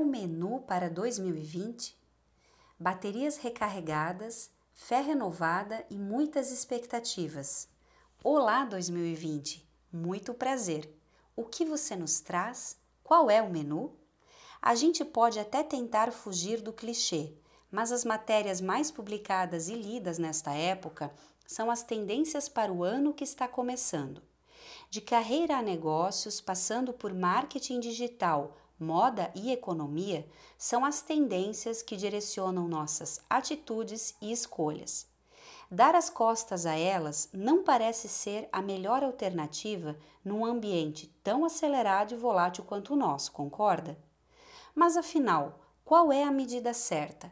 o menu para 2020? Baterias recarregadas, fé renovada e muitas expectativas. Olá 2020, muito prazer. O que você nos traz? Qual é o menu? A gente pode até tentar fugir do clichê, mas as matérias mais publicadas e lidas nesta época são as tendências para o ano que está começando. De carreira a negócios, passando por marketing digital, moda e economia, são as tendências que direcionam nossas atitudes e escolhas. Dar as costas a elas não parece ser a melhor alternativa num ambiente tão acelerado e volátil quanto o nosso, concorda? Mas afinal, qual é a medida certa?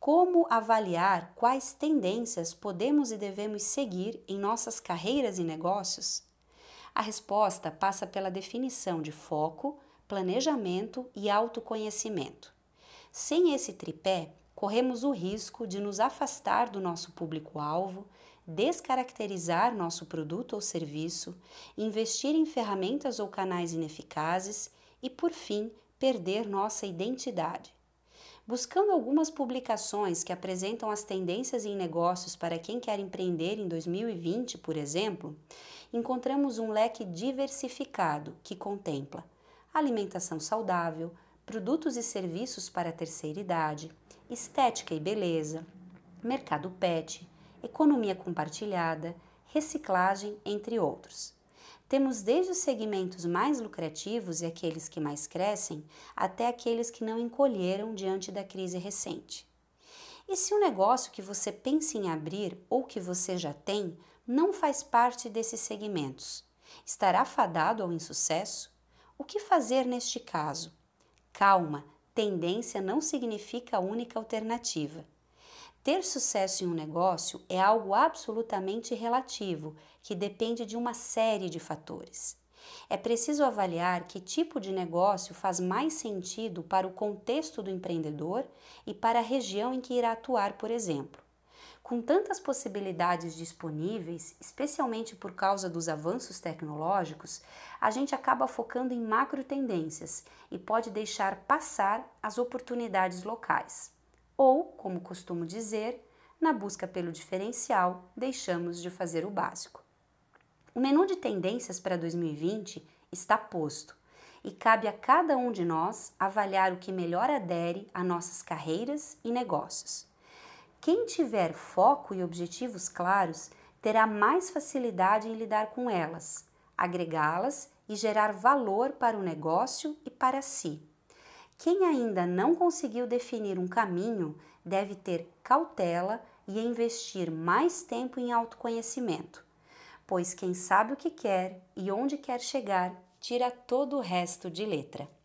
Como avaliar quais tendências podemos e devemos seguir em nossas carreiras e negócios? A resposta passa pela definição de foco, planejamento e autoconhecimento. Sem esse tripé, corremos o risco de nos afastar do nosso público-alvo, descaracterizar nosso produto ou serviço, investir em ferramentas ou canais ineficazes e, por fim, perder nossa identidade. Buscando algumas publicações que apresentam as tendências em negócios para quem quer empreender em 2020, por exemplo, encontramos um leque diversificado que contempla alimentação saudável, produtos e serviços para a terceira idade, estética e beleza, mercado pet, economia compartilhada, reciclagem, entre outros. Temos desde os segmentos mais lucrativos e aqueles que mais crescem, até aqueles que não encolheram diante da crise recente. E se o negócio que você pensa em abrir ou que você já tem não faz parte desses segmentos, estará fadado ao insucesso? O que fazer neste caso? Calma, tendência não significa a única alternativa. Ter sucesso em um negócio é algo absolutamente relativo, que depende de uma série de fatores. É preciso avaliar que tipo de negócio faz mais sentido para o contexto do empreendedor e para a região em que irá atuar, por exemplo. Com tantas possibilidades disponíveis, especialmente por causa dos avanços tecnológicos, a gente acaba focando em macro tendências e pode deixar passar as oportunidades locais ou, como costumo dizer, na busca pelo diferencial, deixamos de fazer o básico. O menu de tendências para 2020 está posto e cabe a cada um de nós avaliar o que melhor adere a nossas carreiras e negócios. Quem tiver foco e objetivos claros terá mais facilidade em lidar com elas, agregá-las e gerar valor para o negócio e para si. Quem ainda não conseguiu definir um caminho deve ter cautela e investir mais tempo em autoconhecimento, pois quem sabe o que quer e onde quer chegar tira todo o resto de letra.